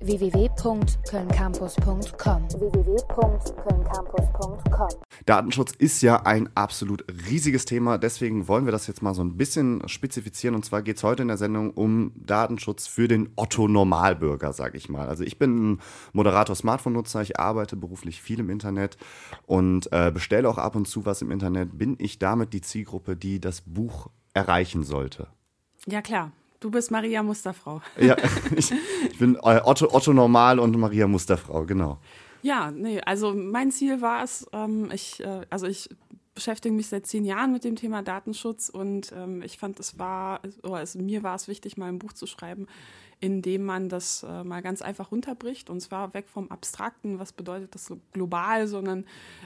www.kölncampus.com www.kölncampus.com Datenschutz ist ja ein absolut riesiges Thema, deswegen wollen wir das jetzt mal so ein bisschen spezifizieren. Und zwar geht es heute in der Sendung um Datenschutz für den Otto-Normalbürger, sage ich mal. Also ich bin ein Moderator Smartphone-Nutzer, ich arbeite beruflich viel im Internet und äh, bestelle auch ab und zu was im Internet. Bin ich damit die Zielgruppe, die das Buch erreichen sollte? Ja, klar. Du bist Maria Musterfrau. Ja, ich, ich bin äh, Otto, Otto Normal und Maria Musterfrau, genau. Ja, nee, also mein Ziel war es, ähm, ich, äh, also ich beschäftige mich seit zehn Jahren mit dem Thema Datenschutz und ähm, ich fand, es war, oder es, mir war es wichtig, mal ein Buch zu schreiben, in dem man das äh, mal ganz einfach runterbricht und zwar weg vom Abstrakten, was bedeutet das so global, sondern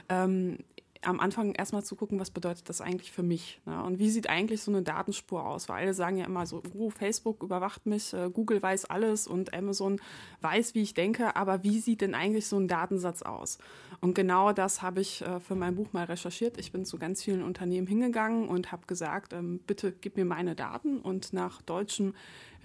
ähm, am Anfang erstmal zu gucken, was bedeutet das eigentlich für mich? Ne? Und wie sieht eigentlich so eine Datenspur aus? Weil alle sagen ja immer so, oh, Facebook überwacht mich, äh, Google weiß alles und Amazon weiß, wie ich denke, aber wie sieht denn eigentlich so ein Datensatz aus? Und genau das habe ich äh, für mein Buch mal recherchiert. Ich bin zu ganz vielen Unternehmen hingegangen und habe gesagt, ähm, bitte gib mir meine Daten. Und nach deutschem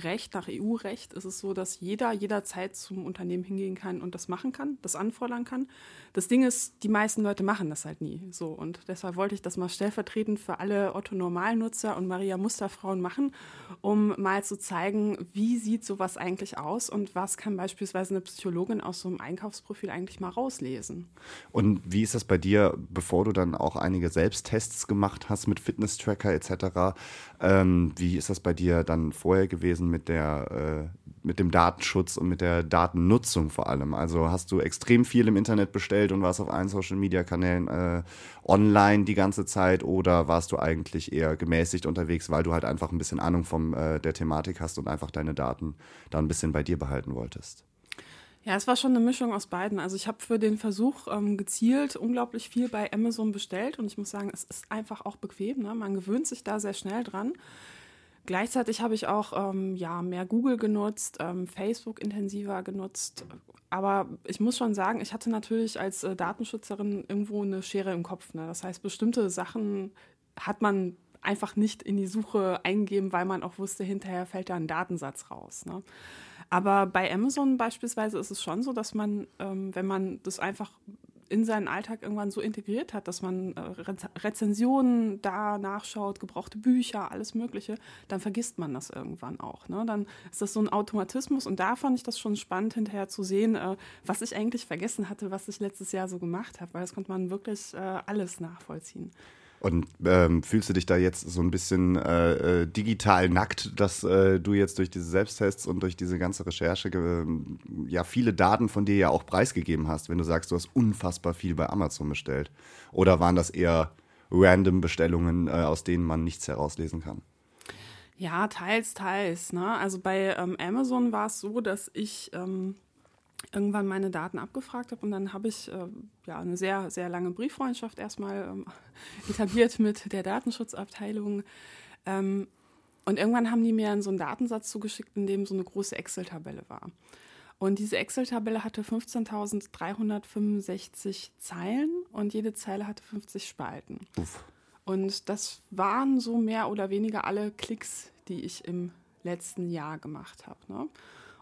Recht, nach EU-Recht ist es so, dass jeder jederzeit zum Unternehmen hingehen kann und das machen kann, das anfordern kann. Das Ding ist, die meisten Leute machen das halt nie so. Und deshalb wollte ich das mal stellvertretend für alle Otto-Normalnutzer und Maria Musterfrauen machen, um mal zu zeigen, wie sieht sowas eigentlich aus und was kann beispielsweise eine Psychologin aus so einem Einkaufsprofil eigentlich mal rauslesen. Und wie ist das bei dir, bevor du dann auch einige Selbsttests gemacht hast mit Fitness-Tracker etc.? Ähm, wie ist das bei dir dann vorher gewesen mit der äh, mit dem Datenschutz und mit der Datennutzung vor allem? Also hast du extrem viel im Internet bestellt und warst auf allen Social-Media-Kanälen äh, online die ganze Zeit oder warst du eigentlich eher gemäßigt unterwegs, weil du halt einfach ein bisschen Ahnung von äh, der Thematik hast und einfach deine Daten da ein bisschen bei dir behalten wolltest? Ja, es war schon eine Mischung aus beiden. Also ich habe für den Versuch ähm, gezielt unglaublich viel bei Amazon bestellt und ich muss sagen, es ist einfach auch bequem. Ne? Man gewöhnt sich da sehr schnell dran. Gleichzeitig habe ich auch ähm, ja, mehr Google genutzt, ähm, Facebook intensiver genutzt. Aber ich muss schon sagen, ich hatte natürlich als äh, Datenschützerin irgendwo eine Schere im Kopf. Ne? Das heißt, bestimmte Sachen hat man einfach nicht in die Suche eingegeben, weil man auch wusste, hinterher fällt da ein Datensatz raus. Ne? Aber bei Amazon beispielsweise ist es schon so, dass man, ähm, wenn man das einfach in seinen Alltag irgendwann so integriert hat, dass man äh, Rezensionen da nachschaut, gebrauchte Bücher, alles Mögliche, dann vergisst man das irgendwann auch. Ne? Dann ist das so ein Automatismus und da fand ich das schon spannend hinterher zu sehen, äh, was ich eigentlich vergessen hatte, was ich letztes Jahr so gemacht habe, weil das konnte man wirklich äh, alles nachvollziehen. Und ähm, fühlst du dich da jetzt so ein bisschen äh, äh, digital nackt, dass äh, du jetzt durch diese Selbsttests und durch diese ganze Recherche äh, ja viele Daten von dir ja auch preisgegeben hast, wenn du sagst, du hast unfassbar viel bei Amazon bestellt? Oder waren das eher random Bestellungen, äh, aus denen man nichts herauslesen kann? Ja, teils, teils. Ne? Also bei ähm, Amazon war es so, dass ich ähm, irgendwann meine Daten abgefragt habe und dann habe ich äh, ja eine sehr, sehr lange Brieffreundschaft erstmal ähm, etabliert mit der Datenschutzabteilung. Ähm, und irgendwann haben die mir so einen Datensatz zugeschickt, in dem so eine große Excel-Tabelle war. Und diese Excel-Tabelle hatte 15.365 Zeilen und jede Zeile hatte 50 Spalten. Uff. Und das waren so mehr oder weniger alle Klicks, die ich im letzten Jahr gemacht habe. Ne?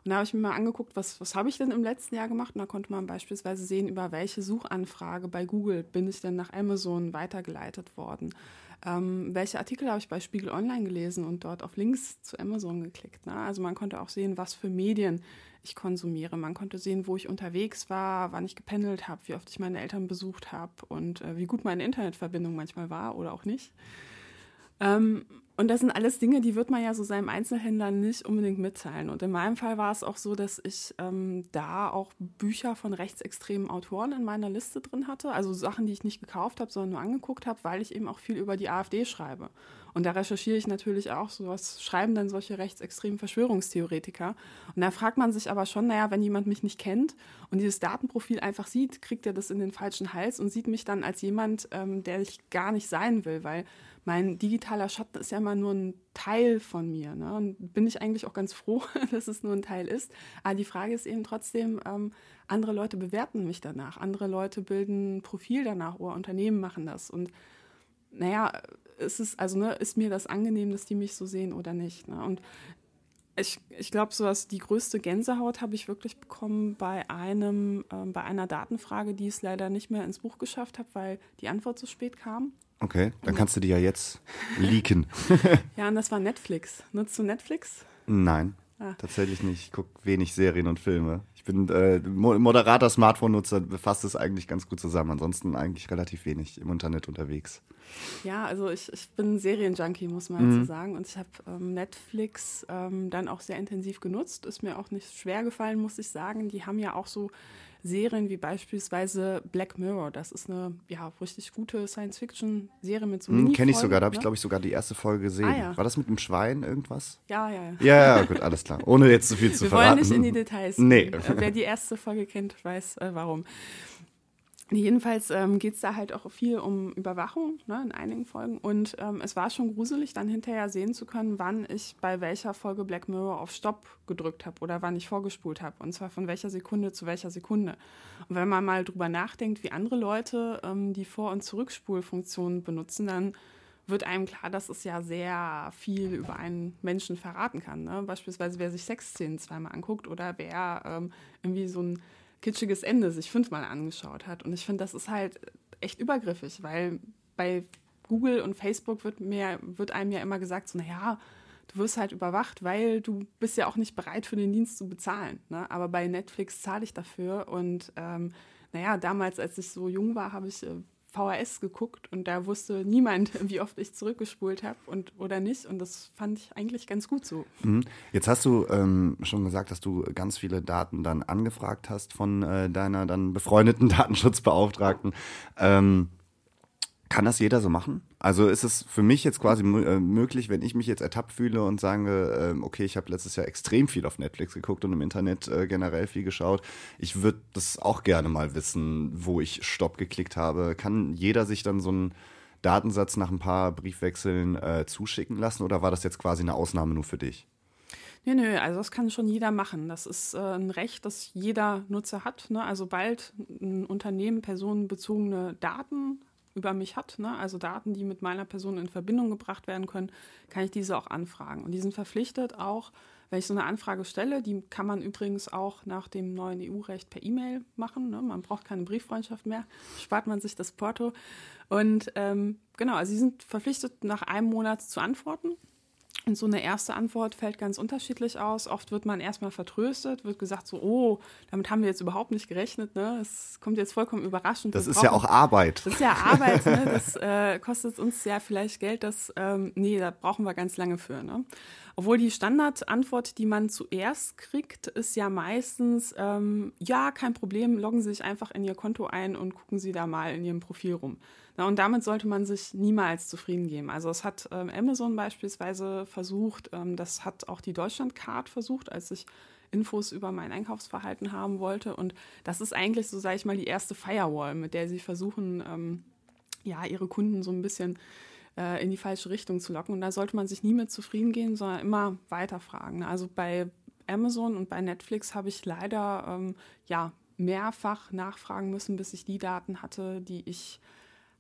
Und da habe ich mir mal angeguckt, was, was habe ich denn im letzten Jahr gemacht? Und da konnte man beispielsweise sehen, über welche Suchanfrage bei Google bin ich denn nach Amazon weitergeleitet worden. Ähm, welche Artikel habe ich bei Spiegel Online gelesen und dort auf Links zu Amazon geklickt. Ne? Also man konnte auch sehen, was für Medien ich konsumiere. Man konnte sehen, wo ich unterwegs war, wann ich gependelt habe, wie oft ich meine Eltern besucht habe und äh, wie gut meine Internetverbindung manchmal war oder auch nicht. Ähm, und das sind alles Dinge, die wird man ja so seinem Einzelhändler nicht unbedingt mitteilen. Und in meinem Fall war es auch so, dass ich ähm, da auch Bücher von rechtsextremen Autoren in meiner Liste drin hatte. Also Sachen, die ich nicht gekauft habe, sondern nur angeguckt habe, weil ich eben auch viel über die AfD schreibe. Und da recherchiere ich natürlich auch so, was schreiben denn solche rechtsextremen Verschwörungstheoretiker? Und da fragt man sich aber schon, naja, wenn jemand mich nicht kennt und dieses Datenprofil einfach sieht, kriegt er das in den falschen Hals und sieht mich dann als jemand, ähm, der ich gar nicht sein will, weil mein digitaler Schatten ist ja immer nur ein Teil von mir. Ne? Und bin ich eigentlich auch ganz froh, dass es nur ein Teil ist. Aber die Frage ist eben trotzdem, ähm, andere Leute bewerten mich danach. Andere Leute bilden ein Profil danach oder Unternehmen machen das. Und naja, ist es, also ne, ist mir das angenehm, dass die mich so sehen oder nicht. Ne? Und ich, ich glaube, so was die größte Gänsehaut habe ich wirklich bekommen bei einem, äh, bei einer Datenfrage, die es leider nicht mehr ins Buch geschafft hat, weil die Antwort zu spät kam. Okay, dann kannst du die ja jetzt leaken. ja, und das war Netflix. Nutzt du Netflix? Nein, ah. tatsächlich nicht. Ich gucke wenig Serien und Filme. Ich bin äh, moderater Smartphone-Nutzer, befasst es eigentlich ganz gut zusammen. Ansonsten eigentlich relativ wenig im Internet unterwegs. Ja, also ich, ich bin Serienjunkie, muss man mhm. so sagen. Und ich habe ähm, Netflix ähm, dann auch sehr intensiv genutzt. Ist mir auch nicht schwer gefallen, muss ich sagen. Die haben ja auch so Serien wie beispielsweise Black Mirror. Das ist eine ja, richtig gute Science-Fiction-Serie mit so hm, Kenne ich sogar, da habe ne? ich glaube ich sogar die erste Folge gesehen. Ah, ja. War das mit dem Schwein irgendwas? Ja, ja, ja. Ja, ja, gut, alles klar. Ohne jetzt zu viel zu Wir verraten. Wir wollen nicht in die Details. Nee. Wer die erste Folge kennt, weiß äh, warum. Jedenfalls ähm, geht es da halt auch viel um Überwachung ne, in einigen Folgen. Und ähm, es war schon gruselig, dann hinterher sehen zu können, wann ich bei welcher Folge Black Mirror auf Stopp gedrückt habe oder wann ich vorgespult habe. Und zwar von welcher Sekunde zu welcher Sekunde. Und wenn man mal drüber nachdenkt, wie andere Leute ähm, die Vor- und Zurückspulfunktion benutzen, dann wird einem klar, dass es ja sehr viel über einen Menschen verraten kann. Ne? Beispielsweise, wer sich Sexszenen zweimal anguckt oder wer ähm, irgendwie so ein kitschiges Ende sich fünfmal angeschaut hat. Und ich finde, das ist halt echt übergriffig, weil bei Google und Facebook wird, mir, wird einem ja immer gesagt, so, naja, du wirst halt überwacht, weil du bist ja auch nicht bereit für den Dienst zu bezahlen. Ne? Aber bei Netflix zahle ich dafür. Und ähm, naja, damals, als ich so jung war, habe ich äh, VHS geguckt und da wusste niemand, wie oft ich zurückgespult habe und oder nicht. Und das fand ich eigentlich ganz gut so. Mhm. Jetzt hast du ähm, schon gesagt, dass du ganz viele Daten dann angefragt hast von äh, deiner dann befreundeten Datenschutzbeauftragten. Ähm, kann das jeder so machen? Also ist es für mich jetzt quasi äh, möglich, wenn ich mich jetzt ertappt fühle und sage, äh, okay, ich habe letztes Jahr extrem viel auf Netflix geguckt und im Internet äh, generell viel geschaut. Ich würde das auch gerne mal wissen, wo ich Stopp geklickt habe. Kann jeder sich dann so einen Datensatz nach ein paar Briefwechseln äh, zuschicken lassen oder war das jetzt quasi eine Ausnahme nur für dich? Nö, nö, also das kann schon jeder machen. Das ist äh, ein Recht, das jeder Nutzer hat. Ne? Also bald ein Unternehmen personenbezogene Daten über mich hat, ne? also Daten, die mit meiner Person in Verbindung gebracht werden können, kann ich diese auch anfragen. Und die sind verpflichtet auch, wenn ich so eine Anfrage stelle, die kann man übrigens auch nach dem neuen EU-Recht per E-Mail machen. Ne? Man braucht keine Brieffreundschaft mehr, spart man sich das Porto. Und ähm, genau, also sie sind verpflichtet, nach einem Monat zu antworten. Und so eine erste Antwort fällt ganz unterschiedlich aus. Oft wird man erstmal vertröstet, wird gesagt so, oh, damit haben wir jetzt überhaupt nicht gerechnet. Ne? Es kommt jetzt vollkommen überraschend. Das wir ist brauchen, ja auch Arbeit. Das ist ja Arbeit. ne? Das äh, kostet uns ja vielleicht Geld. Das, ähm, nee, da brauchen wir ganz lange für. Ne? Obwohl die Standardantwort, die man zuerst kriegt, ist ja meistens, ähm, ja, kein Problem, loggen Sie sich einfach in Ihr Konto ein und gucken Sie da mal in Ihrem Profil rum. Und damit sollte man sich niemals zufrieden geben. Also es hat ähm, Amazon beispielsweise versucht, ähm, das hat auch die Deutschlandcard versucht, als ich Infos über mein Einkaufsverhalten haben wollte. Und das ist eigentlich so, sage ich mal, die erste Firewall, mit der sie versuchen, ähm, ja, ihre Kunden so ein bisschen äh, in die falsche Richtung zu locken. Und da sollte man sich nie mit zufrieden gehen, sondern immer weiterfragen. Also bei Amazon und bei Netflix habe ich leider ähm, ja mehrfach nachfragen müssen, bis ich die Daten hatte, die ich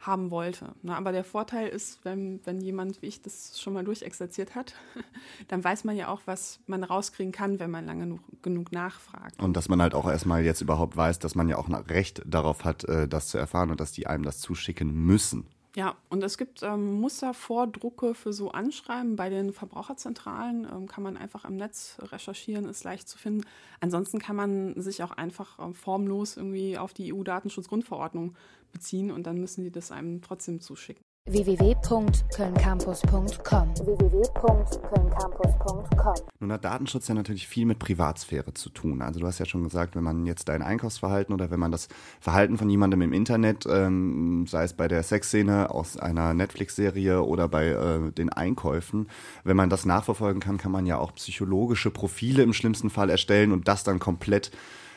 haben wollte. Na, aber der Vorteil ist, wenn, wenn jemand wie ich das schon mal durchexerziert hat, dann weiß man ja auch, was man rauskriegen kann, wenn man lange genug, genug nachfragt. Und dass man halt auch erstmal jetzt überhaupt weiß, dass man ja auch ein Recht darauf hat, äh, das zu erfahren und dass die einem das zuschicken müssen. Ja, und es gibt ähm, Mustervordrucke für so Anschreiben. Bei den Verbraucherzentralen ähm, kann man einfach im Netz recherchieren, ist leicht zu finden. Ansonsten kann man sich auch einfach äh, formlos irgendwie auf die EU-Datenschutzgrundverordnung beziehen und dann müssen die das einem trotzdem zuschicken www.kölncampus.com www.kölncampus.com Nun hat Datenschutz ja natürlich viel mit Privatsphäre zu tun. Also du hast ja schon gesagt, wenn man jetzt dein Einkaufsverhalten oder wenn man das Verhalten von jemandem im Internet, ähm, sei es bei der Sexszene aus einer Netflix-Serie oder bei äh, den Einkäufen, wenn man das nachverfolgen kann, kann man ja auch psychologische Profile im schlimmsten Fall erstellen und das dann komplett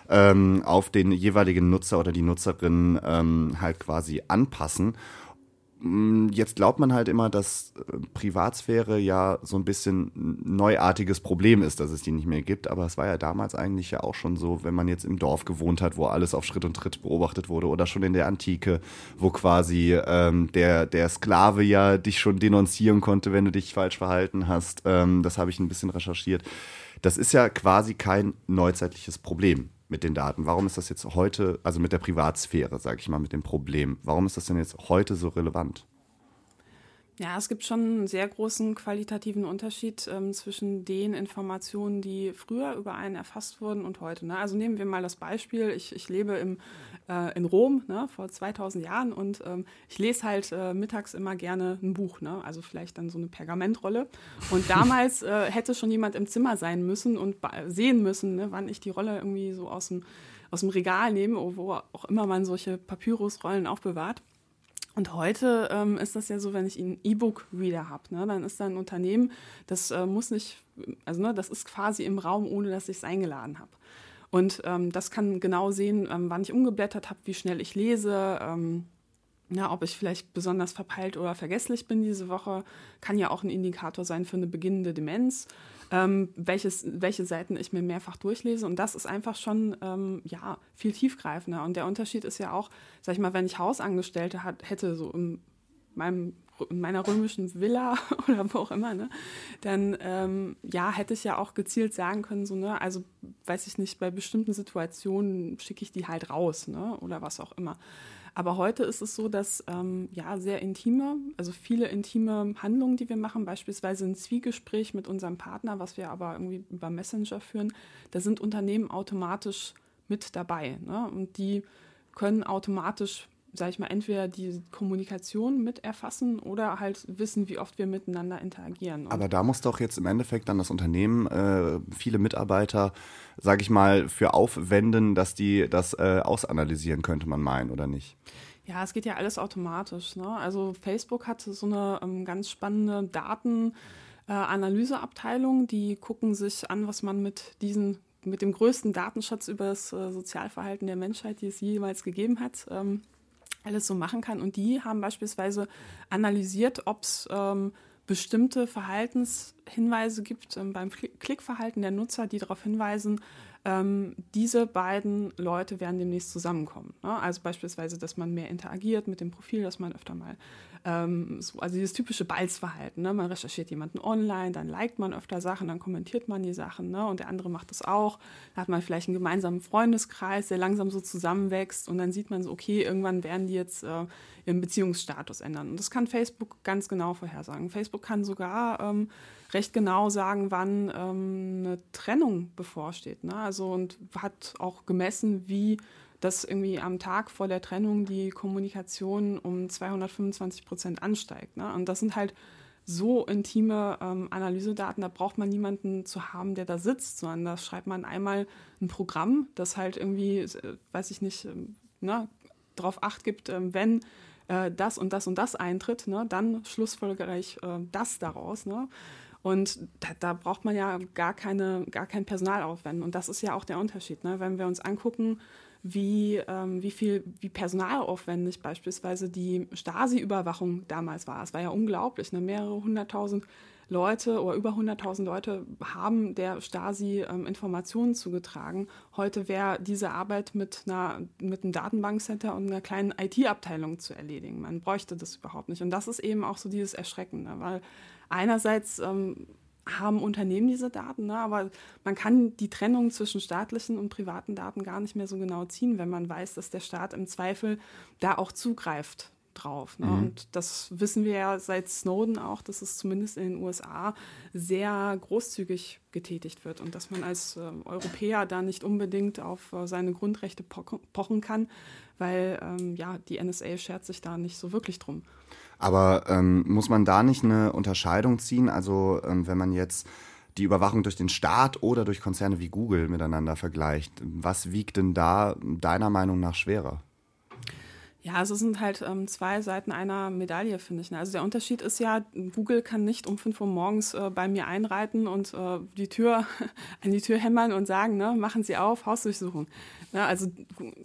ähm, auf den jeweiligen Nutzer oder die Nutzerin ähm, halt quasi anpassen jetzt glaubt man halt immer, dass äh, Privatsphäre ja so ein bisschen neuartiges Problem ist, dass es die nicht mehr gibt. Aber es war ja damals eigentlich ja auch schon so, wenn man jetzt im Dorf gewohnt hat, wo alles auf Schritt und Tritt beobachtet wurde oder schon in der Antike, wo quasi ähm, der, der Sklave ja dich schon denunzieren konnte, wenn du dich falsch verhalten hast. Ähm, das habe ich ein bisschen recherchiert. Das ist ja quasi kein neuzeitliches Problem mit den Daten? Warum ist das jetzt heute, also mit der Privatsphäre, sage ich mal, mit dem Problem, warum ist das denn jetzt heute so relevant? Ja, es gibt schon einen sehr großen qualitativen Unterschied ähm, zwischen den Informationen, die früher über einen erfasst wurden und heute. Ne? Also nehmen wir mal das Beispiel, ich, ich lebe im, äh, in Rom ne, vor 2000 Jahren und ähm, ich lese halt äh, mittags immer gerne ein Buch, ne? also vielleicht dann so eine Pergamentrolle. Und damals äh, hätte schon jemand im Zimmer sein müssen und sehen müssen, ne, wann ich die Rolle irgendwie so aus dem, aus dem Regal nehme, wo auch immer man solche Papyrusrollen aufbewahrt. Und heute ähm, ist das ja so, wenn ich einen E-Book-Reader habe, ne, dann ist da ein Unternehmen, das äh, muss nicht, also ne, das ist quasi im Raum, ohne dass ich es eingeladen habe. Und ähm, das kann genau sehen, ähm, wann ich umgeblättert habe, wie schnell ich lese, ähm, ja, ob ich vielleicht besonders verpeilt oder vergesslich bin diese Woche, kann ja auch ein Indikator sein für eine beginnende Demenz ähm, welches, welche Seiten ich mir mehrfach durchlese. Und das ist einfach schon ähm, ja, viel tiefgreifender. Und der Unterschied ist ja auch, sag ich mal, wenn ich Hausangestellte hat, hätte, so in, meinem, in meiner römischen Villa oder wo auch immer, ne, dann ähm, ja, hätte ich ja auch gezielt sagen können, so, ne, also weiß ich nicht, bei bestimmten Situationen schicke ich die halt raus, ne, oder was auch immer. Aber heute ist es so, dass ähm, ja sehr intime, also viele intime Handlungen, die wir machen, beispielsweise ein Zwiegespräch mit unserem Partner, was wir aber irgendwie über Messenger führen, da sind Unternehmen automatisch mit dabei. Ne? Und die können automatisch sage ich mal, entweder die Kommunikation mit erfassen oder halt wissen, wie oft wir miteinander interagieren. Und Aber da muss doch jetzt im Endeffekt dann das Unternehmen äh, viele Mitarbeiter, sage ich mal, für aufwenden, dass die das äh, ausanalysieren, könnte man meinen, oder nicht? Ja, es geht ja alles automatisch. Ne? Also Facebook hat so eine ähm, ganz spannende Datenanalyseabteilung, äh, die gucken sich an, was man mit diesen mit dem größten Datenschatz über das äh, Sozialverhalten der Menschheit, die es jemals gegeben hat, ähm, alles so machen kann. Und die haben beispielsweise analysiert, ob es ähm, bestimmte Verhaltenshinweise gibt ähm, beim Klickverhalten der Nutzer, die darauf hinweisen, ähm, diese beiden Leute werden demnächst zusammenkommen. Ne? Also beispielsweise, dass man mehr interagiert mit dem Profil, dass man öfter mal ähm, so, also dieses typische Balzverhalten. Ne? Man recherchiert jemanden online, dann liked man öfter Sachen, dann kommentiert man die Sachen ne? und der andere macht das auch. Da hat man vielleicht einen gemeinsamen Freundeskreis, der langsam so zusammenwächst und dann sieht man so, okay, irgendwann werden die jetzt äh, ihren Beziehungsstatus ändern. Und das kann Facebook ganz genau vorhersagen. Facebook kann sogar ähm, recht genau sagen, wann ähm, eine Trennung bevorsteht. Ne? Also und hat auch gemessen, wie dass irgendwie am Tag vor der Trennung die Kommunikation um 225 Prozent ansteigt. Ne? Und das sind halt so intime ähm, Analysedaten, da braucht man niemanden zu haben, der da sitzt, sondern da schreibt man einmal ein Programm, das halt irgendwie, äh, weiß ich nicht, ähm, ne, darauf acht gibt, ähm, wenn äh, das und das und das eintritt, ne, dann schlussfolgere ich äh, das daraus. Ne? Und da, da, braucht man ja gar, keine, gar kein Personal aufwenden. Und das ist ja auch der Unterschied. Ne? Wenn wir uns angucken, wie, ähm, wie viel, wie personalaufwendig beispielsweise die Stasi-Überwachung damals war. Es war ja unglaublich, ne? mehrere hunderttausend Leute oder über hunderttausend Leute haben der Stasi ähm, Informationen zugetragen. Heute wäre diese Arbeit mit, einer, mit einem Datenbankcenter und einer kleinen IT-Abteilung zu erledigen. Man bräuchte das überhaupt nicht. Und das ist eben auch so dieses Erschreckende, weil einerseits ähm, haben Unternehmen diese Daten, ne? aber man kann die Trennung zwischen staatlichen und privaten Daten gar nicht mehr so genau ziehen, wenn man weiß, dass der Staat im Zweifel da auch zugreift drauf. Ne? Mhm. Und das wissen wir ja seit Snowden auch, dass es zumindest in den USA sehr großzügig getätigt wird und dass man als äh, Europäer da nicht unbedingt auf äh, seine Grundrechte pochen kann, weil ähm, ja, die NSA schert sich da nicht so wirklich drum. Aber ähm, muss man da nicht eine Unterscheidung ziehen? Also ähm, wenn man jetzt die Überwachung durch den Staat oder durch Konzerne wie Google miteinander vergleicht, was wiegt denn da deiner Meinung nach schwerer? Ja, also es sind halt ähm, zwei Seiten einer Medaille, finde ich. Ne? Also der Unterschied ist ja, Google kann nicht um 5 Uhr morgens äh, bei mir einreiten und äh, die Tür an die Tür hämmern und sagen, ne, machen Sie auf, Hausdurchsuchung. Ne? Also,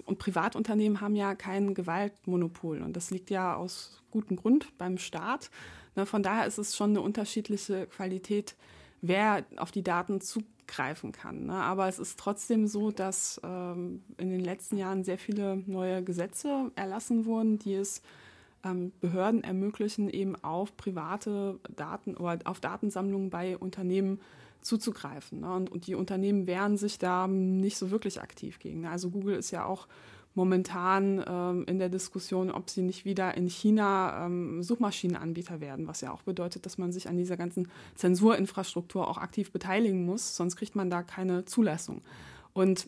und Privatunternehmen haben ja kein Gewaltmonopol und das liegt ja aus gutem Grund beim Staat. Ne? Von daher ist es schon eine unterschiedliche Qualität, wer auf die Daten zugreift greifen kann. Ne? Aber es ist trotzdem so, dass ähm, in den letzten Jahren sehr viele neue Gesetze erlassen wurden, die es ähm, Behörden ermöglichen, eben auf private Daten oder auf Datensammlungen bei Unternehmen zuzugreifen. Ne? Und, und, die Unternehmen wehren sich da nicht so wirklich aktiv gegen. Also Google ist ja auch momentan ähm, in der Diskussion, ob sie nicht wieder in China ähm, Suchmaschinenanbieter werden, was ja auch bedeutet, dass man sich an dieser ganzen Zensurinfrastruktur auch aktiv beteiligen muss, sonst kriegt man da keine Zulassung. Und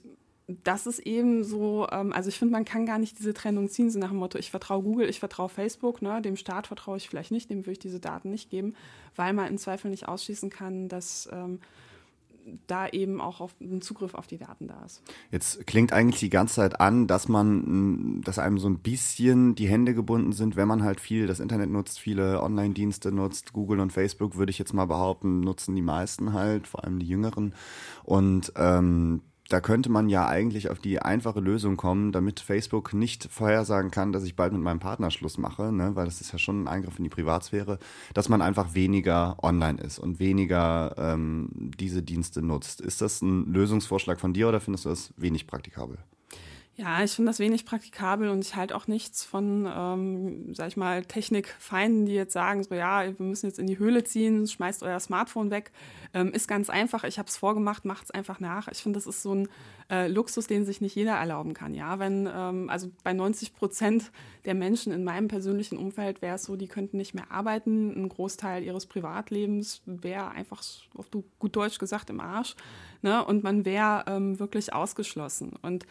das ist eben so, ähm, also ich finde, man kann gar nicht diese Trennung ziehen, so nach dem Motto, ich vertraue Google, ich vertraue Facebook, ne, dem Staat vertraue ich vielleicht nicht, dem würde ich diese Daten nicht geben, weil man im Zweifel nicht ausschließen kann, dass ähm, da eben auch auf, ein Zugriff auf die Daten da ist. Jetzt klingt eigentlich die ganze Zeit an, dass man, dass einem so ein bisschen die Hände gebunden sind, wenn man halt viel das Internet nutzt, viele Online-Dienste nutzt. Google und Facebook würde ich jetzt mal behaupten, nutzen die meisten halt, vor allem die Jüngeren. Und ähm, da könnte man ja eigentlich auf die einfache Lösung kommen, damit Facebook nicht vorhersagen kann, dass ich bald mit meinem Partner Schluss mache, ne? weil das ist ja schon ein Eingriff in die Privatsphäre, dass man einfach weniger online ist und weniger ähm, diese Dienste nutzt. Ist das ein Lösungsvorschlag von dir oder findest du das wenig praktikabel? Ja, ich finde das wenig praktikabel und ich halte auch nichts von, ähm, sag ich mal, Technikfeinden, die jetzt sagen, so ja, wir müssen jetzt in die Höhle ziehen, schmeißt euer Smartphone weg. Ähm, ist ganz einfach, ich habe es vorgemacht, macht es einfach nach. Ich finde, das ist so ein äh, Luxus, den sich nicht jeder erlauben kann. Ja, wenn, ähm, also bei 90 Prozent der Menschen in meinem persönlichen Umfeld wäre es so, die könnten nicht mehr arbeiten. Ein Großteil ihres Privatlebens wäre einfach, auf gut Deutsch gesagt, im Arsch. Ne? Und man wäre ähm, wirklich ausgeschlossen. Und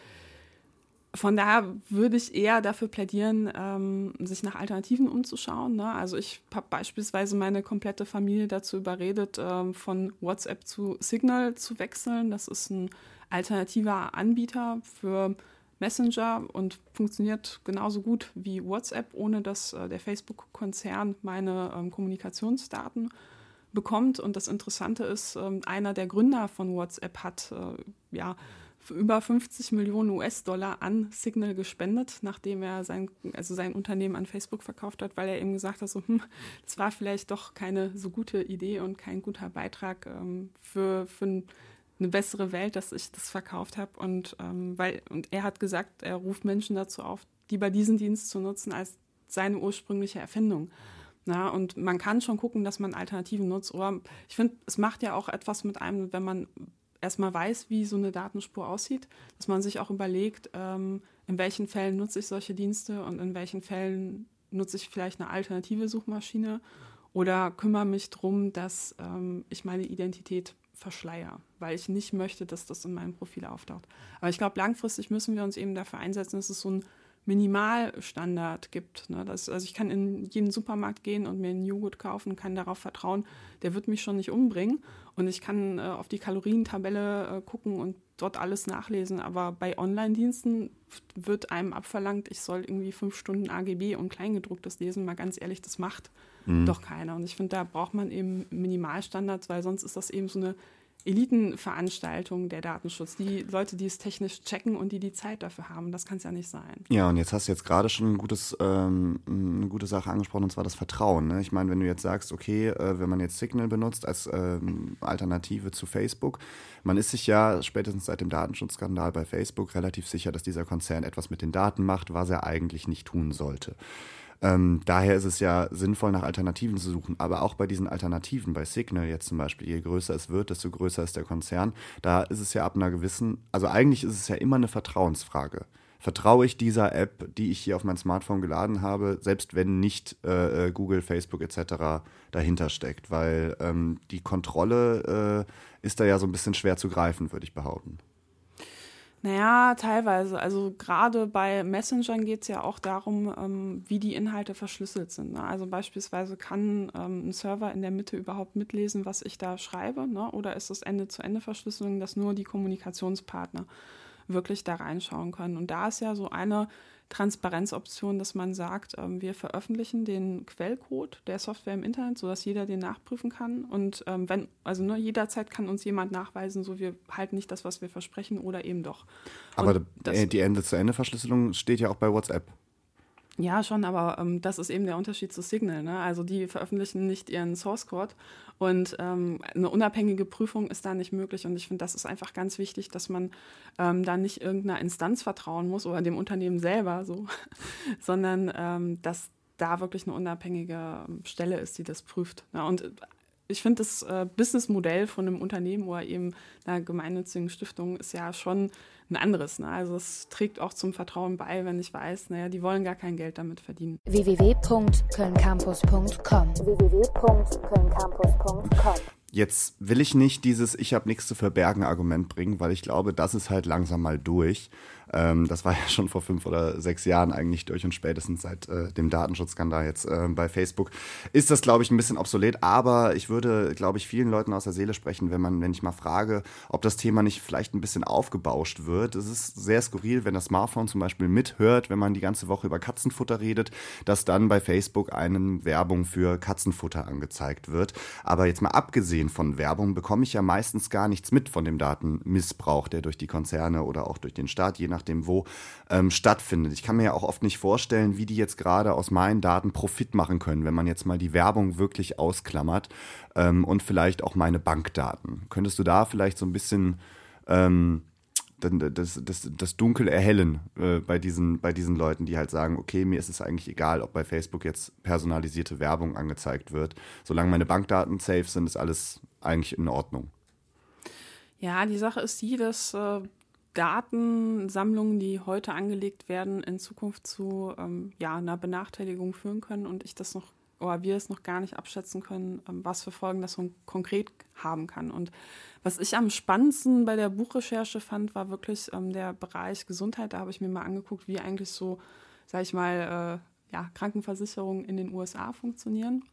von daher würde ich eher dafür plädieren, ähm, sich nach Alternativen umzuschauen. Ne? Also ich habe beispielsweise meine komplette Familie dazu überredet, ähm, von WhatsApp zu Signal zu wechseln. Das ist ein alternativer Anbieter für Messenger und funktioniert genauso gut wie WhatsApp, ohne dass äh, der Facebook-Konzern meine ähm, Kommunikationsdaten bekommt. Und das Interessante ist, ähm, einer der Gründer von WhatsApp hat äh, ja über 50 Millionen US-Dollar an Signal gespendet, nachdem er sein, also sein Unternehmen an Facebook verkauft hat, weil er eben gesagt hat, so, hm, das war vielleicht doch keine so gute Idee und kein guter Beitrag ähm, für, für eine bessere Welt, dass ich das verkauft habe. Und, ähm, und er hat gesagt, er ruft Menschen dazu auf, lieber diesen Dienst zu nutzen als seine ursprüngliche Erfindung. Na, und man kann schon gucken, dass man Alternativen nutzt. Oder ich finde, es macht ja auch etwas mit einem, wenn man erstmal weiß, wie so eine Datenspur aussieht, dass man sich auch überlegt, ähm, in welchen Fällen nutze ich solche Dienste und in welchen Fällen nutze ich vielleicht eine alternative Suchmaschine oder kümmere mich darum, dass ähm, ich meine Identität verschleier, weil ich nicht möchte, dass das in meinem Profil auftaucht. Aber ich glaube, langfristig müssen wir uns eben dafür einsetzen, dass es so ein Minimalstandard gibt. Ne? Das, also ich kann in jeden Supermarkt gehen und mir einen Joghurt kaufen, kann darauf vertrauen, der wird mich schon nicht umbringen. Und ich kann äh, auf die Kalorientabelle äh, gucken und dort alles nachlesen. Aber bei Online-Diensten wird einem abverlangt, ich soll irgendwie fünf Stunden AGB und Kleingedrucktes lesen. Mal ganz ehrlich, das macht mhm. doch keiner. Und ich finde, da braucht man eben Minimalstandards, weil sonst ist das eben so eine Elitenveranstaltung der Datenschutz. Die Leute, die es technisch checken und die die Zeit dafür haben, das kann es ja nicht sein. Ja, und jetzt hast du jetzt gerade schon ein gutes, ähm, eine gute Sache angesprochen, und zwar das Vertrauen. Ne? Ich meine, wenn du jetzt sagst, okay, äh, wenn man jetzt Signal benutzt als ähm, Alternative zu Facebook, man ist sich ja spätestens seit dem Datenschutzskandal bei Facebook relativ sicher, dass dieser Konzern etwas mit den Daten macht, was er eigentlich nicht tun sollte. Ähm, daher ist es ja sinnvoll, nach Alternativen zu suchen. Aber auch bei diesen Alternativen, bei Signal jetzt zum Beispiel, je größer es wird, desto größer ist der Konzern. Da ist es ja ab einer gewissen, also eigentlich ist es ja immer eine Vertrauensfrage. Vertraue ich dieser App, die ich hier auf mein Smartphone geladen habe, selbst wenn nicht äh, äh Google, Facebook etc. dahinter steckt? Weil ähm, die Kontrolle äh, ist da ja so ein bisschen schwer zu greifen, würde ich behaupten. Naja, teilweise. Also gerade bei Messengern geht es ja auch darum, ähm, wie die Inhalte verschlüsselt sind. Ne? Also beispielsweise kann ähm, ein Server in der Mitte überhaupt mitlesen, was ich da schreibe, ne? oder ist es Ende-zu-Ende-Verschlüsselung, dass nur die Kommunikationspartner wirklich da reinschauen können. Und da ist ja so eine Transparenzoption, dass man sagt, ähm, wir veröffentlichen den Quellcode der Software im Internet, sodass jeder den nachprüfen kann. Und ähm, wenn, also nur jederzeit kann uns jemand nachweisen, so wir halten nicht das, was wir versprechen oder eben doch. Aber die Ende-zu-Ende-Verschlüsselung steht ja auch bei WhatsApp. Ja, schon, aber ähm, das ist eben der Unterschied zu Signal. Ne? Also die veröffentlichen nicht ihren Source Code und ähm, eine unabhängige Prüfung ist da nicht möglich. Und ich finde, das ist einfach ganz wichtig, dass man ähm, da nicht irgendeiner Instanz vertrauen muss oder dem Unternehmen selber so, sondern ähm, dass da wirklich eine unabhängige ähm, Stelle ist, die das prüft. Ne? Und ich finde, das äh, Businessmodell von einem Unternehmen oder eben einer gemeinnützigen Stiftung ist ja schon ein anderes. Ne? Also es trägt auch zum Vertrauen bei, wenn ich weiß, naja, die wollen gar kein Geld damit verdienen. www.kölncampus.com www.kölncampus.com Jetzt will ich nicht dieses Ich habe nichts zu verbergen Argument bringen, weil ich glaube, das ist halt langsam mal durch. Ähm, das war ja schon vor fünf oder sechs Jahren eigentlich durch und spätestens seit äh, dem Datenschutzskandal jetzt äh, bei Facebook ist das, glaube ich, ein bisschen obsolet. Aber ich würde, glaube ich, vielen Leuten aus der Seele sprechen, wenn man, wenn ich mal frage, ob das Thema nicht vielleicht ein bisschen aufgebauscht wird. Es ist sehr skurril, wenn das Smartphone zum Beispiel mithört, wenn man die ganze Woche über Katzenfutter redet, dass dann bei Facebook eine Werbung für Katzenfutter angezeigt wird. Aber jetzt mal abgesehen von Werbung bekomme ich ja meistens gar nichts mit von dem Datenmissbrauch, der durch die Konzerne oder auch durch den Staat, je nach nachdem wo, ähm, stattfindet. Ich kann mir ja auch oft nicht vorstellen, wie die jetzt gerade aus meinen Daten Profit machen können, wenn man jetzt mal die Werbung wirklich ausklammert ähm, und vielleicht auch meine Bankdaten. Könntest du da vielleicht so ein bisschen ähm, das, das, das Dunkel erhellen äh, bei, diesen, bei diesen Leuten, die halt sagen, okay, mir ist es eigentlich egal, ob bei Facebook jetzt personalisierte Werbung angezeigt wird. Solange meine Bankdaten safe sind, ist alles eigentlich in Ordnung. Ja, die Sache ist die, dass äh, Datensammlungen, die heute angelegt werden, in Zukunft zu ähm, ja, einer Benachteiligung führen können und ich das noch oder wir es noch gar nicht abschätzen können, ähm, was für Folgen das konkret haben kann. Und was ich am spannendsten bei der Buchrecherche fand, war wirklich ähm, der Bereich Gesundheit. Da habe ich mir mal angeguckt, wie eigentlich so, sage ich mal, äh, ja, Krankenversicherungen in den USA funktionieren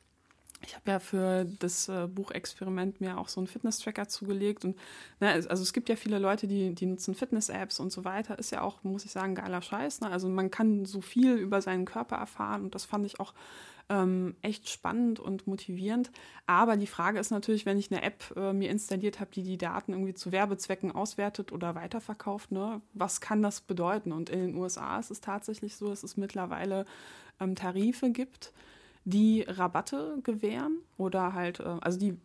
ich habe ja für das äh, Buchexperiment mir auch so einen Fitness-Tracker zugelegt. Und ne, also es gibt ja viele Leute, die, die nutzen Fitness-Apps und so weiter. Ist ja auch, muss ich sagen, geiler Scheiß. Ne? Also man kann so viel über seinen Körper erfahren und das fand ich auch ähm, echt spannend und motivierend. Aber die Frage ist natürlich, wenn ich eine App äh, mir installiert habe, die die Daten irgendwie zu Werbezwecken auswertet oder weiterverkauft, ne, was kann das bedeuten? Und in den USA ist es tatsächlich so, dass es mittlerweile ähm, Tarife gibt die Rabatte gewähren oder halt, äh, also die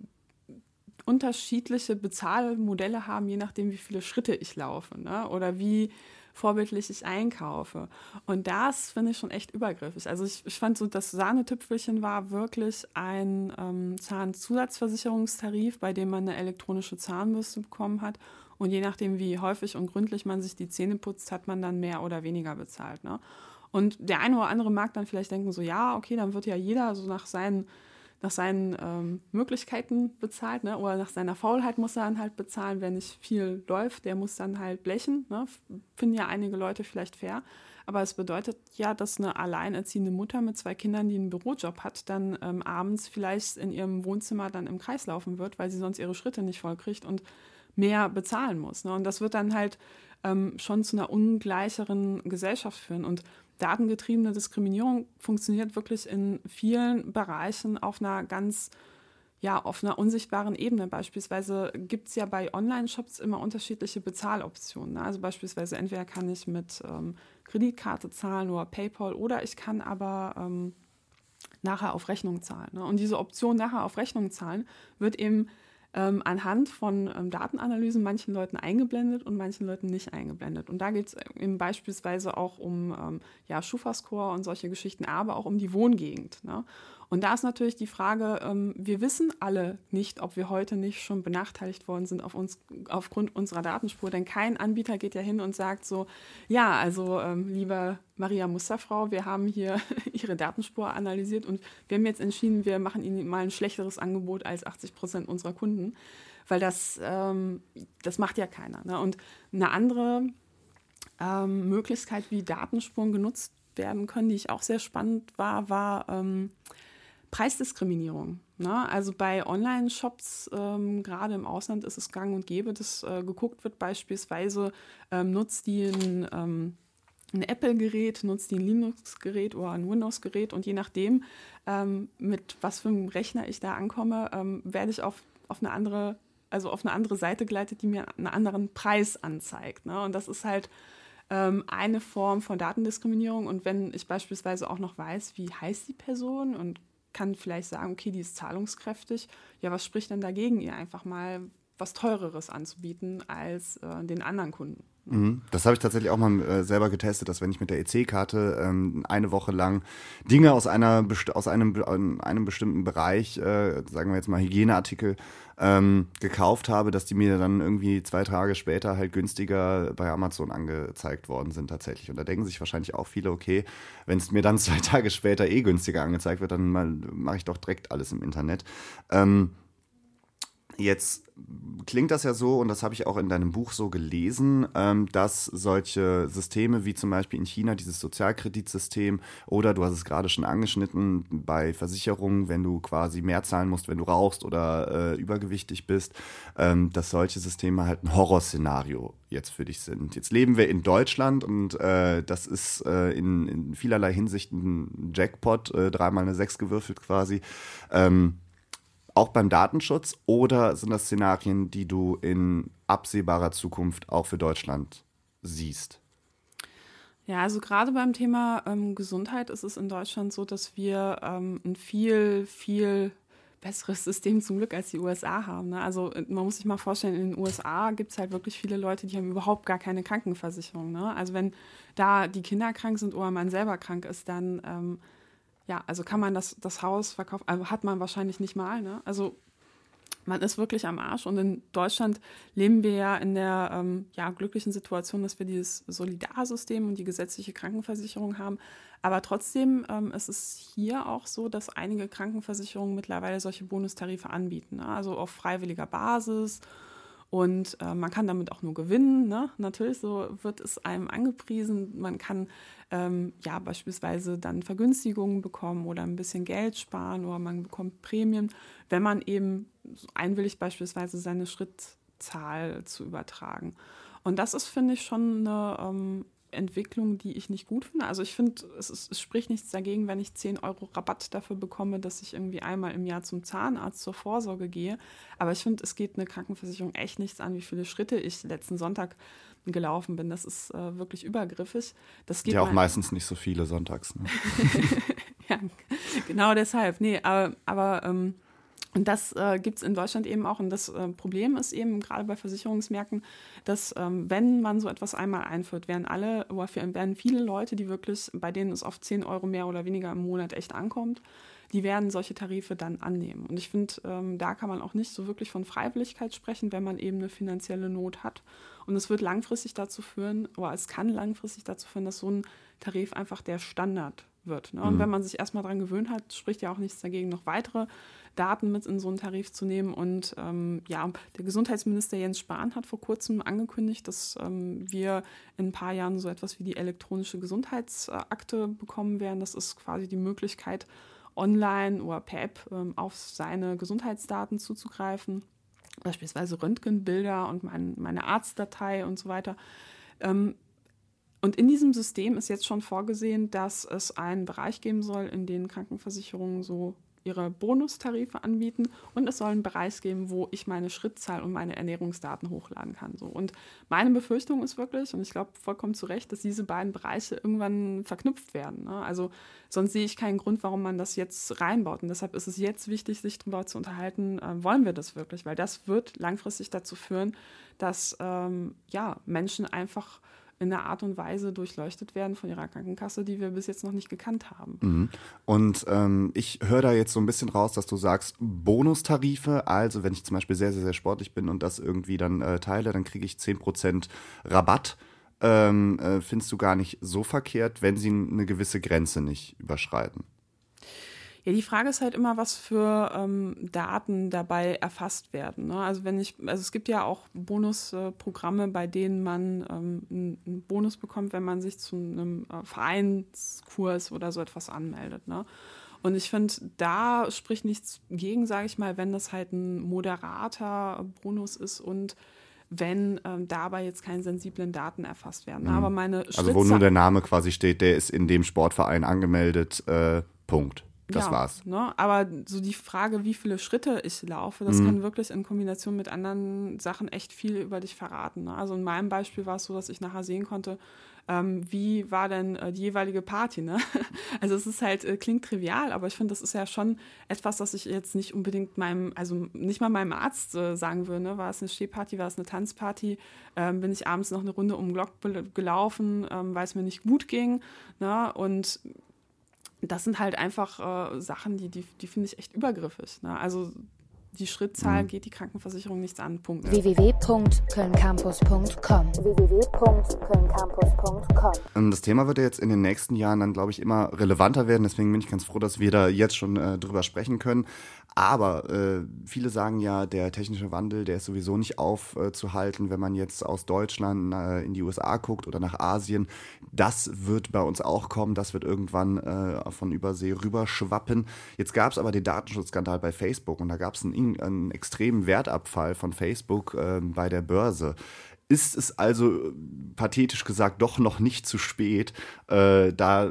unterschiedliche Bezahlmodelle haben, je nachdem, wie viele Schritte ich laufe ne? oder wie vorbildlich ich einkaufe. Und das finde ich schon echt übergriffig. Also ich, ich fand so, das Sahnetüpfelchen war wirklich ein ähm, Zahnzusatzversicherungstarif, bei dem man eine elektronische Zahnbürste bekommen hat. Und je nachdem, wie häufig und gründlich man sich die Zähne putzt, hat man dann mehr oder weniger bezahlt. Ne? Und der eine oder andere mag dann vielleicht denken, so ja, okay, dann wird ja jeder so nach seinen, nach seinen ähm, Möglichkeiten bezahlt, ne? oder nach seiner Faulheit muss er dann halt bezahlen. Wer nicht viel läuft, der muss dann halt blechen. Ne? Finden ja einige Leute vielleicht fair. Aber es bedeutet ja, dass eine alleinerziehende Mutter mit zwei Kindern, die einen Bürojob hat, dann ähm, abends vielleicht in ihrem Wohnzimmer dann im Kreis laufen wird, weil sie sonst ihre Schritte nicht vollkriegt und mehr bezahlen muss. Ne? Und das wird dann halt ähm, schon zu einer ungleicheren Gesellschaft führen. Und datengetriebene Diskriminierung funktioniert wirklich in vielen Bereichen auf einer ganz ja, auf einer unsichtbaren Ebene. Beispielsweise gibt es ja bei Online-Shops immer unterschiedliche Bezahloptionen. Ne? Also beispielsweise entweder kann ich mit ähm, Kreditkarte zahlen oder PayPal oder ich kann aber ähm, nachher auf Rechnung zahlen. Ne? Und diese Option nachher auf Rechnung zahlen wird eben ähm, anhand von ähm, Datenanalysen manchen Leuten eingeblendet und manchen Leuten nicht eingeblendet. Und da geht es eben beispielsweise auch um ähm, ja, Schufa-Score und solche Geschichten, aber auch um die Wohngegend. Ne? Und da ist natürlich die Frage, ähm, wir wissen alle nicht, ob wir heute nicht schon benachteiligt worden sind auf uns, aufgrund unserer Datenspur. Denn kein Anbieter geht ja hin und sagt so, ja, also ähm, liebe Maria Musterfrau, wir haben hier Ihre Datenspur analysiert und wir haben jetzt entschieden, wir machen Ihnen mal ein schlechteres Angebot als 80 Prozent unserer Kunden. Weil das, ähm, das macht ja keiner. Ne? Und eine andere ähm, Möglichkeit, wie Datenspuren genutzt werden können, die ich auch sehr spannend war, war ähm, Preisdiskriminierung. Ne? Also bei Online-Shops, ähm, gerade im Ausland, ist es gang und gäbe, dass äh, geguckt wird, beispielsweise ähm, nutzt die ein, ähm, ein Apple-Gerät, nutzt die ein Linux-Gerät oder ein Windows-Gerät und je nachdem, ähm, mit was für einem Rechner ich da ankomme, ähm, werde ich auf, auf eine andere, also auf eine andere Seite geleitet, die mir einen anderen Preis anzeigt. Ne? Und das ist halt ähm, eine Form von Datendiskriminierung. Und wenn ich beispielsweise auch noch weiß, wie heißt die Person und kann vielleicht sagen, okay, die ist zahlungskräftig. Ja, was spricht denn dagegen, ihr einfach mal was Teureres anzubieten als äh, den anderen Kunden? Mhm. Das habe ich tatsächlich auch mal äh, selber getestet, dass wenn ich mit der EC-Karte ähm, eine Woche lang Dinge aus einer aus einem, einem bestimmten Bereich, äh, sagen wir jetzt mal Hygieneartikel, ähm, gekauft habe, dass die mir dann irgendwie zwei Tage später halt günstiger bei Amazon angezeigt worden sind tatsächlich. Und da denken sich wahrscheinlich auch viele, okay, wenn es mir dann zwei Tage später eh günstiger angezeigt wird, dann mache ich doch direkt alles im Internet. Ähm, Jetzt klingt das ja so, und das habe ich auch in deinem Buch so gelesen, ähm, dass solche Systeme wie zum Beispiel in China dieses Sozialkreditsystem oder du hast es gerade schon angeschnitten bei Versicherungen, wenn du quasi mehr zahlen musst, wenn du rauchst oder äh, übergewichtig bist, ähm, dass solche Systeme halt ein Horrorszenario jetzt für dich sind. Jetzt leben wir in Deutschland und äh, das ist äh, in, in, vielerlei Hinsicht ein Jackpot, dreimal eine Sechs gewürfelt quasi. Ähm, auch beim Datenschutz oder sind das Szenarien, die du in absehbarer Zukunft auch für Deutschland siehst? Ja, also gerade beim Thema ähm, Gesundheit ist es in Deutschland so, dass wir ähm, ein viel, viel besseres System zum Glück als die USA haben. Ne? Also äh, man muss sich mal vorstellen, in den USA gibt es halt wirklich viele Leute, die haben überhaupt gar keine Krankenversicherung. Ne? Also wenn da die Kinder krank sind oder man selber krank ist, dann ähm, ja, also kann man das, das Haus verkaufen, also hat man wahrscheinlich nicht mal. Ne? Also man ist wirklich am Arsch. Und in Deutschland leben wir ja in der ähm, ja, glücklichen Situation, dass wir dieses Solidarsystem und die gesetzliche Krankenversicherung haben. Aber trotzdem ähm, ist es hier auch so, dass einige Krankenversicherungen mittlerweile solche Bonustarife anbieten. Ne? Also auf freiwilliger Basis und äh, man kann damit auch nur gewinnen. Ne? Natürlich, so wird es einem angepriesen. Man kann ähm, ja beispielsweise dann Vergünstigungen bekommen oder ein bisschen Geld sparen oder man bekommt Prämien, wenn man eben einwilligt, beispielsweise seine Schrittzahl zu übertragen. Und das ist, finde ich, schon eine ähm, Entwicklung, die ich nicht gut finde. Also ich finde, es, es, spricht nichts dagegen, wenn ich 10 Euro Rabatt dafür bekomme, dass ich irgendwie einmal im Jahr zum Zahnarzt zur Vorsorge gehe. Aber ich finde, es geht eine Krankenversicherung echt nichts an, wie viele Schritte ich letzten Sonntag gelaufen bin. Das ist äh, wirklich übergriffig. Das geht ja auch meistens nicht so viele sonntags. Ne? ja, genau deshalb. Nee, aber, aber ähm, und das äh, gibt es in Deutschland eben auch. Und das äh, Problem ist eben gerade bei Versicherungsmärkten, dass ähm, wenn man so etwas einmal einführt, werden alle, werden viele Leute, die wirklich, bei denen es auf 10 Euro mehr oder weniger im Monat echt ankommt, die werden solche Tarife dann annehmen. Und ich finde, ähm, da kann man auch nicht so wirklich von Freiwilligkeit sprechen, wenn man eben eine finanzielle Not hat. Und es wird langfristig dazu führen, oder es kann langfristig dazu führen, dass so ein Tarif einfach der Standard wird. Ne? Und mhm. wenn man sich erstmal daran gewöhnt hat, spricht ja auch nichts dagegen, noch weitere Daten mit in so einen Tarif zu nehmen. Und ähm, ja, der Gesundheitsminister Jens Spahn hat vor kurzem angekündigt, dass ähm, wir in ein paar Jahren so etwas wie die elektronische Gesundheitsakte bekommen werden. Das ist quasi die Möglichkeit, online oder per App ähm, auf seine Gesundheitsdaten zuzugreifen, beispielsweise Röntgenbilder und mein, meine Arztdatei und so weiter. Ähm, und in diesem System ist jetzt schon vorgesehen, dass es einen Bereich geben soll, in dem Krankenversicherungen so ihre Bonustarife anbieten und es soll einen Bereich geben, wo ich meine Schrittzahl und meine Ernährungsdaten hochladen kann. So. Und meine Befürchtung ist wirklich, und ich glaube vollkommen zu Recht, dass diese beiden Bereiche irgendwann verknüpft werden. Ne? Also sonst sehe ich keinen Grund, warum man das jetzt reinbaut. Und deshalb ist es jetzt wichtig, sich darüber zu unterhalten, äh, wollen wir das wirklich? Weil das wird langfristig dazu führen, dass ähm, ja, Menschen einfach in einer Art und Weise durchleuchtet werden von ihrer Krankenkasse, die wir bis jetzt noch nicht gekannt haben. Mhm. Und ähm, ich höre da jetzt so ein bisschen raus, dass du sagst, Bonustarife, also wenn ich zum Beispiel sehr, sehr, sehr sportlich bin und das irgendwie dann äh, teile, dann kriege ich 10% Rabatt. Ähm, äh, findest du gar nicht so verkehrt, wenn sie eine gewisse Grenze nicht überschreiten? Ja, die Frage ist halt immer, was für ähm, Daten dabei erfasst werden. Ne? Also wenn ich, also es gibt ja auch Bonusprogramme, bei denen man ähm, einen Bonus bekommt, wenn man sich zu einem äh, Vereinskurs oder so etwas anmeldet. Ne? Und ich finde, da spricht nichts gegen, sage ich mal, wenn das halt ein moderater Bonus ist und wenn ähm, dabei jetzt keine sensiblen Daten erfasst werden. Mhm. Aber meine Also wo nur der Name quasi steht, der ist in dem Sportverein angemeldet, äh, Punkt. Das ja, war's. Ne? Aber so die Frage, wie viele Schritte ich laufe, das mhm. kann wirklich in Kombination mit anderen Sachen echt viel über dich verraten. Ne? Also in meinem Beispiel war es so, dass ich nachher sehen konnte, ähm, wie war denn äh, die jeweilige Party. Ne? Also es ist halt, äh, klingt trivial, aber ich finde, das ist ja schon etwas, das ich jetzt nicht unbedingt meinem, also nicht mal meinem Arzt äh, sagen würde. Ne? War es eine Stehparty, war es eine Tanzparty, ähm, bin ich abends noch eine Runde um Glock gelaufen, ähm, weil es mir nicht gut ging. Ne? Und das sind halt einfach äh, Sachen, die, die, die finde ich echt übergriffig. Ne? Also die Schrittzahl mhm. geht die Krankenversicherung nichts an. Punkt. www.kölncampus.com www.kölncampus.com ähm, Das Thema wird ja jetzt in den nächsten Jahren dann, glaube ich, immer relevanter werden. Deswegen bin ich ganz froh, dass wir da jetzt schon äh, drüber sprechen können. Aber äh, viele sagen ja, der technische Wandel, der ist sowieso nicht aufzuhalten, äh, wenn man jetzt aus Deutschland äh, in die USA guckt oder nach Asien. Das wird bei uns auch kommen, das wird irgendwann äh, von Übersee rüberschwappen. Jetzt gab es aber den Datenschutzskandal bei Facebook und da gab es einen, einen, extremen Wertabfall von Facebook ähm, bei der Börse ist es also pathetisch gesagt doch noch nicht zu spät, äh, da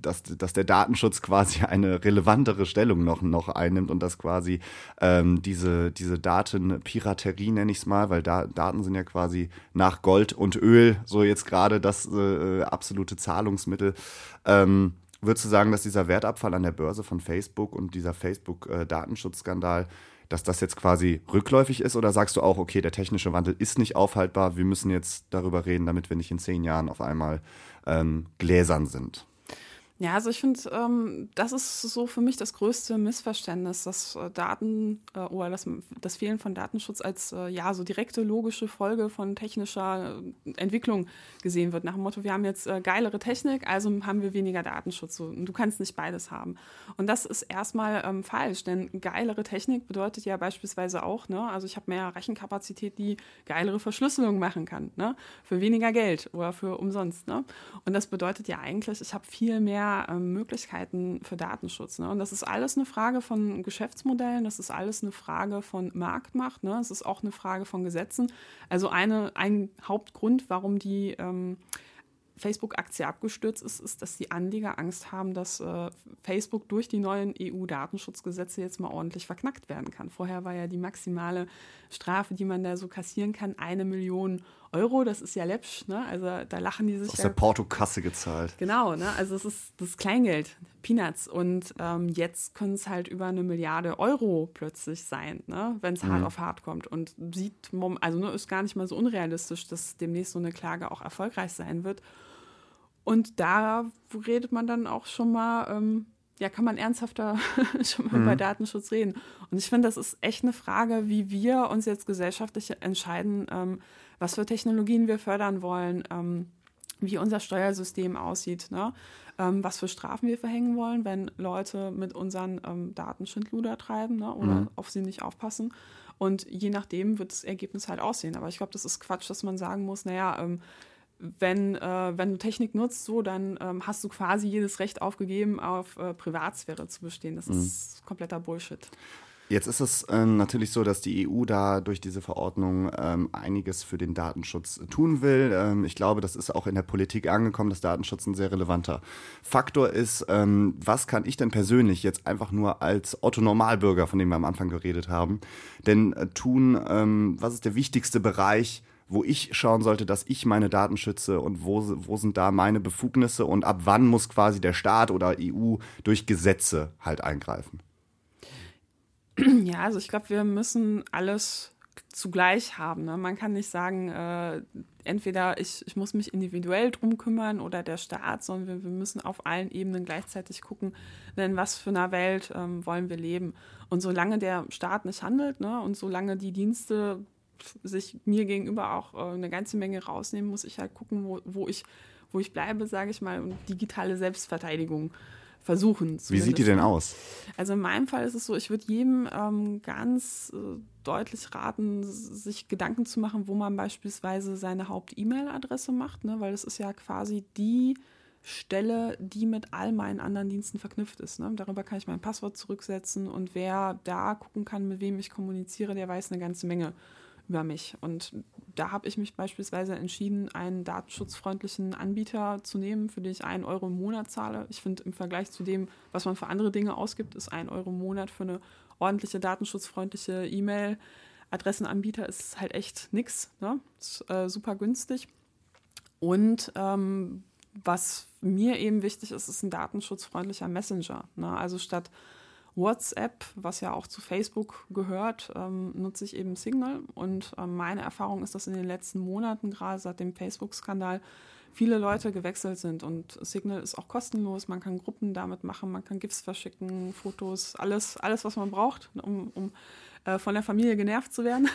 dass, dass der Datenschutz quasi eine relevantere Stellung noch, noch einnimmt und dass quasi ähm, diese, diese Datenpiraterie, nenne ich es mal, weil da, Daten sind ja quasi nach Gold und Öl so jetzt gerade das äh, absolute Zahlungsmittel. Ähm, Würdest du sagen, dass dieser Wertabfall an der Börse von Facebook und dieser Facebook-Datenschutzskandal äh, dass das jetzt quasi rückläufig ist? Oder sagst du auch, okay, der technische Wandel ist nicht aufhaltbar, wir müssen jetzt darüber reden, damit wir nicht in zehn Jahren auf einmal ähm, gläsern sind? Ja, also ich finde, ähm, das ist so für mich das größte Missverständnis, dass äh, Daten äh, oder das, das Fehlen von Datenschutz als äh, ja so direkte logische Folge von technischer äh, Entwicklung gesehen wird. Nach dem Motto, wir haben jetzt äh, geilere Technik, also haben wir weniger Datenschutz. So, du kannst nicht beides haben. Und das ist erstmal ähm, falsch, denn geilere Technik bedeutet ja beispielsweise auch, ne, also ich habe mehr Rechenkapazität, die geilere Verschlüsselung machen kann, ne, für weniger Geld oder für umsonst. Ne? Und das bedeutet ja eigentlich, ich habe viel mehr ähm, Möglichkeiten für Datenschutz. Ne? Und das ist alles eine Frage von Geschäftsmodellen, das ist alles eine Frage von Marktmacht, ne? es ist auch eine Frage von Gesetzen. Also eine, ein Hauptgrund, warum die ähm, Facebook-Aktie abgestürzt ist, ist, dass die Anleger Angst haben, dass äh, Facebook durch die neuen EU-Datenschutzgesetze jetzt mal ordentlich verknackt werden kann. Vorher war ja die maximale Strafe, die man da so kassieren kann, eine Million Euro. Das ist ja läppsch, ne? Also da lachen die sich. Aus ja, der Portokasse gezahlt. Genau, ne? Also es ist das Kleingeld, Peanuts. Und ähm, jetzt können es halt über eine Milliarde Euro plötzlich sein, ne? wenn es mhm. hart auf hart kommt. Und sieht, also ne, ist gar nicht mal so unrealistisch, dass demnächst so eine Klage auch erfolgreich sein wird. Und da redet man dann auch schon mal, ähm, ja, kann man ernsthafter schon mal mhm. über Datenschutz reden. Und ich finde, das ist echt eine Frage, wie wir uns jetzt gesellschaftlich entscheiden, ähm, was für Technologien wir fördern wollen, ähm, wie unser Steuersystem aussieht, ne? ähm, was für Strafen wir verhängen wollen, wenn Leute mit unseren ähm, Daten Schindluder treiben ne? oder mhm. auf sie nicht aufpassen. Und je nachdem wird das Ergebnis halt aussehen. Aber ich glaube, das ist Quatsch, dass man sagen muss, naja, ähm, wenn, äh, wenn du Technik nutzt, so, dann ähm, hast du quasi jedes Recht aufgegeben, auf äh, Privatsphäre zu bestehen. Das mhm. ist kompletter Bullshit. Jetzt ist es ähm, natürlich so, dass die EU da durch diese Verordnung ähm, einiges für den Datenschutz tun will. Ähm, ich glaube, das ist auch in der Politik angekommen, dass Datenschutz ein sehr relevanter Faktor ist. Ähm, was kann ich denn persönlich jetzt einfach nur als Otto Normalbürger, von dem wir am Anfang geredet haben, denn äh, tun? Ähm, was ist der wichtigste Bereich? Wo ich schauen sollte, dass ich meine Daten schütze und wo, wo sind da meine Befugnisse und ab wann muss quasi der Staat oder EU durch Gesetze halt eingreifen? Ja, also ich glaube, wir müssen alles zugleich haben. Ne? Man kann nicht sagen, äh, entweder ich, ich muss mich individuell drum kümmern oder der Staat, sondern wir, wir müssen auf allen Ebenen gleichzeitig gucken, in was für einer Welt ähm, wollen wir leben. Und solange der Staat nicht handelt ne, und solange die Dienste sich mir gegenüber auch äh, eine ganze Menge rausnehmen, muss ich halt gucken, wo, wo, ich, wo ich bleibe, sage ich mal, und digitale Selbstverteidigung versuchen. Wie sieht die denn aus? Also in meinem Fall ist es so, ich würde jedem ähm, ganz äh, deutlich raten, sich Gedanken zu machen, wo man beispielsweise seine Haupt-E-Mail-Adresse macht, ne? weil das ist ja quasi die Stelle, die mit all meinen anderen Diensten verknüpft ist. Ne? Darüber kann ich mein Passwort zurücksetzen und wer da gucken kann, mit wem ich kommuniziere, der weiß eine ganze Menge über mich. Und da habe ich mich beispielsweise entschieden, einen datenschutzfreundlichen Anbieter zu nehmen, für den ich einen Euro im Monat zahle. Ich finde, im Vergleich zu dem, was man für andere Dinge ausgibt, ist ein Euro im Monat für eine ordentliche, datenschutzfreundliche E-Mail. Adressenanbieter ist halt echt nix. Ne? Äh, super günstig. Und ähm, was mir eben wichtig ist, ist ein datenschutzfreundlicher Messenger. Ne? Also statt WhatsApp, was ja auch zu Facebook gehört, ähm, nutze ich eben Signal. Und ähm, meine Erfahrung ist, dass in den letzten Monaten, gerade seit dem Facebook-Skandal, viele Leute gewechselt sind. Und Signal ist auch kostenlos. Man kann Gruppen damit machen, man kann GIFs verschicken, Fotos, alles, alles was man braucht, um, um äh, von der Familie genervt zu werden.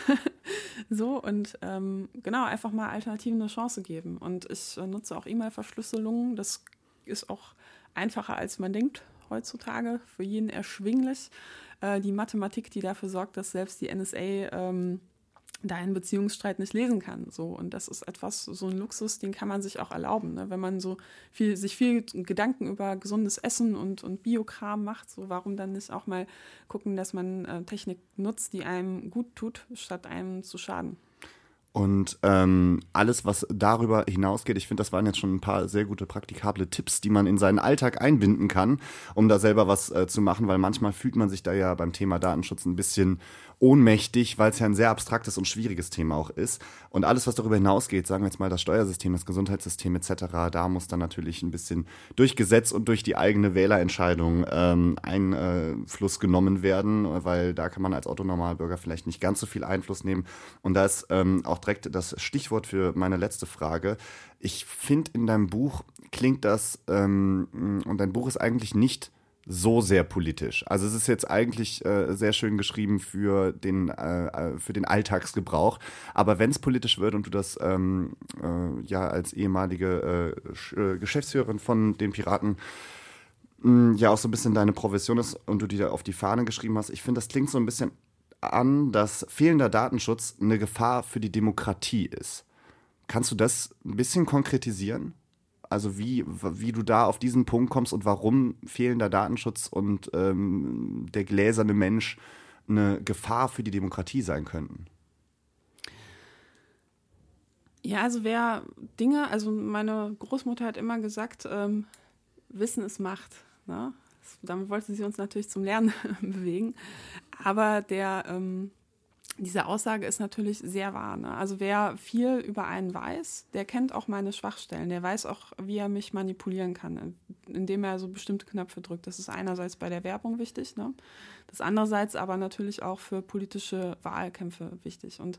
so und ähm, genau, einfach mal Alternativen eine Chance geben. Und ich äh, nutze auch E-Mail-Verschlüsselung. Das ist auch einfacher, als man denkt heutzutage, für jeden erschwinglich. Äh, die Mathematik, die dafür sorgt, dass selbst die NSA ähm, deinen Beziehungsstreit nicht lesen kann. So. Und das ist etwas, so ein Luxus, den kann man sich auch erlauben. Ne? Wenn man so viel, sich viel Gedanken über gesundes Essen und, und Biokram macht, so warum dann nicht auch mal gucken, dass man äh, Technik nutzt, die einem gut tut, statt einem zu schaden. Und ähm, alles, was darüber hinausgeht, ich finde, das waren jetzt schon ein paar sehr gute praktikable Tipps, die man in seinen Alltag einbinden kann, um da selber was äh, zu machen, weil manchmal fühlt man sich da ja beim Thema Datenschutz ein bisschen ohnmächtig, weil es ja ein sehr abstraktes und schwieriges Thema auch ist. Und alles, was darüber hinausgeht, sagen wir jetzt mal das Steuersystem, das Gesundheitssystem etc., da muss dann natürlich ein bisschen durch Gesetz und durch die eigene Wählerentscheidung ähm, Einfluss genommen werden, weil da kann man als Autonormalbürger vielleicht nicht ganz so viel Einfluss nehmen. Und da ist ähm, auch direkt das Stichwort für meine letzte Frage. Ich finde, in deinem Buch klingt das, ähm, und dein Buch ist eigentlich nicht so sehr politisch. Also es ist jetzt eigentlich äh, sehr schön geschrieben für den, äh, äh für den Alltagsgebrauch. Aber wenn es politisch wird und du das ähm, äh, ja als ehemalige äh, äh, Geschäftsführerin von den Piraten mh, hm, ja auch so ein bisschen deine Profession ist und du dir auf die Fahne geschrieben hast, ich finde, das klingt so ein bisschen an, dass fehlender Datenschutz eine Gefahr für die Demokratie ist. Kannst du das ein bisschen konkretisieren? Also wie, wie du da auf diesen Punkt kommst und warum fehlender Datenschutz und ähm, der gläserne Mensch eine Gefahr für die Demokratie sein könnten. Ja, also wer Dinge, also meine Großmutter hat immer gesagt, ähm, Wissen ist Macht. Ne? Damit wollte sie uns natürlich zum Lernen bewegen. Aber der ähm, diese Aussage ist natürlich sehr wahr. Ne? Also wer viel über einen weiß, der kennt auch meine Schwachstellen. Der weiß auch, wie er mich manipulieren kann, indem er so bestimmte Knöpfe drückt. Das ist einerseits bei der Werbung wichtig, ne? das andererseits aber natürlich auch für politische Wahlkämpfe wichtig. Und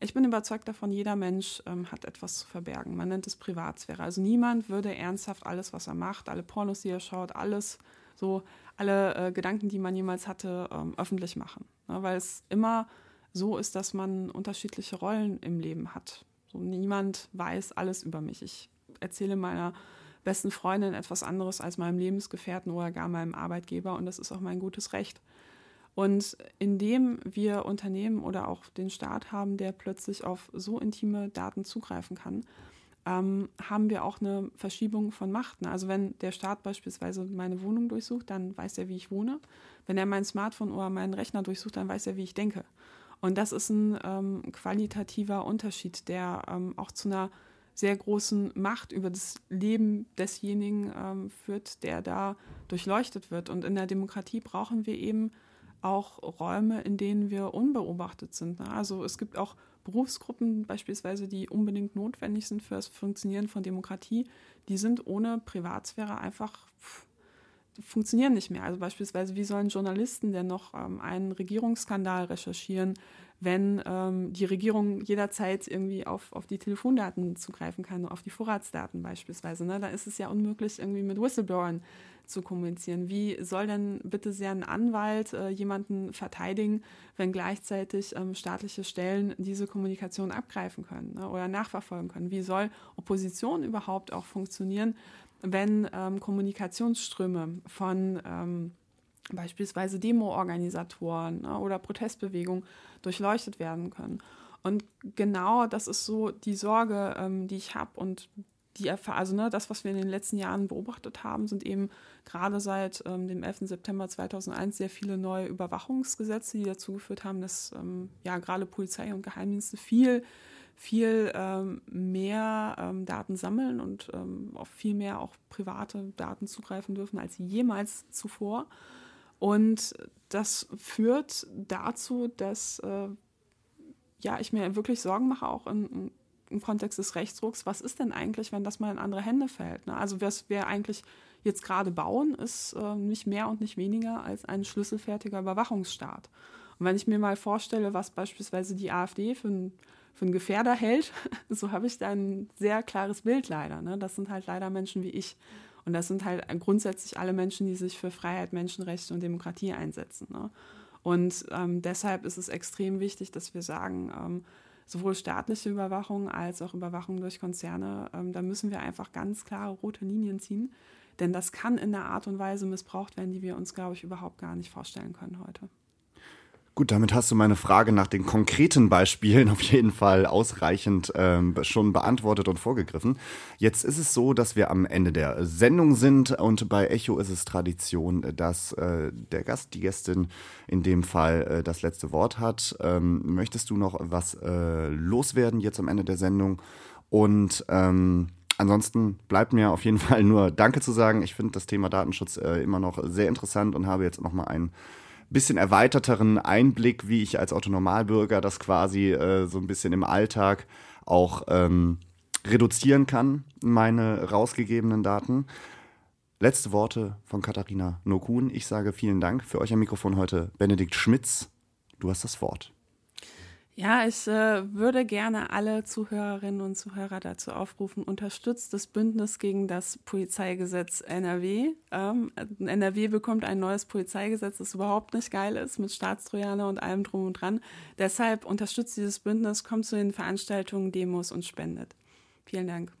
ich bin überzeugt davon, jeder Mensch ähm, hat etwas zu verbergen. Man nennt es Privatsphäre. Also niemand würde ernsthaft alles, was er macht, alle Pornos, die er schaut, alles so, alle äh, Gedanken, die man jemals hatte, ähm, öffentlich machen. Ne? Weil es immer so ist, dass man unterschiedliche Rollen im Leben hat. So, niemand weiß alles über mich. Ich erzähle meiner besten Freundin etwas anderes als meinem Lebensgefährten oder gar meinem Arbeitgeber und das ist auch mein gutes Recht. Und indem wir Unternehmen oder auch den Staat haben, der plötzlich auf so intime Daten zugreifen kann, ähm, haben wir auch eine Verschiebung von Macht. Also wenn der Staat beispielsweise meine Wohnung durchsucht, dann weiß er, wie ich wohne. Wenn er mein Smartphone oder meinen Rechner durchsucht, dann weiß er, wie ich denke. Und das ist ein ähm, qualitativer Unterschied, der ähm, auch zu einer sehr großen Macht über das Leben desjenigen ähm, führt, der da durchleuchtet wird. Und in der Demokratie brauchen wir eben auch Räume, in denen wir unbeobachtet sind. Ne? Also es gibt auch Berufsgruppen beispielsweise, die unbedingt notwendig sind für das Funktionieren von Demokratie, die sind ohne Privatsphäre einfach funktionieren nicht mehr. Also beispielsweise, wie sollen Journalisten denn noch ähm, einen Regierungsskandal recherchieren, wenn ähm, die Regierung jederzeit irgendwie auf, auf die Telefondaten zugreifen kann, auf die Vorratsdaten beispielsweise. Ne? Da ist es ja unmöglich, irgendwie mit Whistleblowern zu kommunizieren. Wie soll denn bitte sehr ein Anwalt äh, jemanden verteidigen, wenn gleichzeitig ähm, staatliche Stellen diese Kommunikation abgreifen können ne? oder nachverfolgen können? Wie soll Opposition überhaupt auch funktionieren, wenn ähm, Kommunikationsströme von ähm, beispielsweise Demo-Organisatoren ne, oder Protestbewegungen durchleuchtet werden können. Und genau das ist so die Sorge, ähm, die ich habe und die Erfahrung, also ne, das, was wir in den letzten Jahren beobachtet haben, sind eben gerade seit ähm, dem 11. September 2001 sehr viele neue Überwachungsgesetze, die dazu geführt haben, dass ähm, ja gerade Polizei und Geheimdienste viel, viel ähm, mehr ähm, Daten sammeln und ähm, auf viel mehr auch private Daten zugreifen dürfen als jemals zuvor. Und das führt dazu, dass äh, ja, ich mir wirklich Sorgen mache, auch in, im Kontext des Rechtsdrucks, was ist denn eigentlich, wenn das mal in andere Hände fällt? Ne? Also was wir eigentlich jetzt gerade bauen, ist äh, nicht mehr und nicht weniger als ein schlüsselfertiger Überwachungsstaat. Und wenn ich mir mal vorstelle, was beispielsweise die AfD für ein für einen Gefährder hält, so habe ich da ein sehr klares Bild leider. Ne? Das sind halt leider Menschen wie ich. Und das sind halt grundsätzlich alle Menschen, die sich für Freiheit, Menschenrechte und Demokratie einsetzen. Ne? Und ähm, deshalb ist es extrem wichtig, dass wir sagen, ähm, sowohl staatliche Überwachung als auch Überwachung durch Konzerne, ähm, da müssen wir einfach ganz klare rote Linien ziehen. Denn das kann in einer Art und Weise missbraucht werden, die wir uns, glaube ich, überhaupt gar nicht vorstellen können heute. Gut, damit hast du meine Frage nach den konkreten Beispielen auf jeden Fall ausreichend ähm, schon beantwortet und vorgegriffen. Jetzt ist es so, dass wir am Ende der Sendung sind und bei Echo ist es Tradition, dass äh, der Gast, die Gästin in dem Fall äh, das letzte Wort hat. Ähm, möchtest du noch was äh, loswerden jetzt am Ende der Sendung? Und ähm, Ansonsten bleibt mir auf jeden Fall nur Danke zu sagen. Ich finde das Thema Datenschutz äh, immer noch sehr interessant und habe jetzt nochmal einen bisschen erweiterteren Einblick, wie ich als Autonormalbürger das quasi äh, so ein bisschen im Alltag auch ähm, reduzieren kann, meine rausgegebenen Daten. Letzte Worte von Katharina Nokun. Ich sage vielen Dank. Für euch am Mikrofon heute Benedikt Schmitz. Du hast das Wort. Ja, ich äh, würde gerne alle Zuhörerinnen und Zuhörer dazu aufrufen, unterstützt das Bündnis gegen das Polizeigesetz NRW. Ähm, NRW bekommt ein neues Polizeigesetz, das überhaupt nicht geil ist, mit Staatstrojaner und allem drum und dran. Deshalb unterstützt dieses Bündnis, kommt zu den Veranstaltungen, Demos und spendet. Vielen Dank.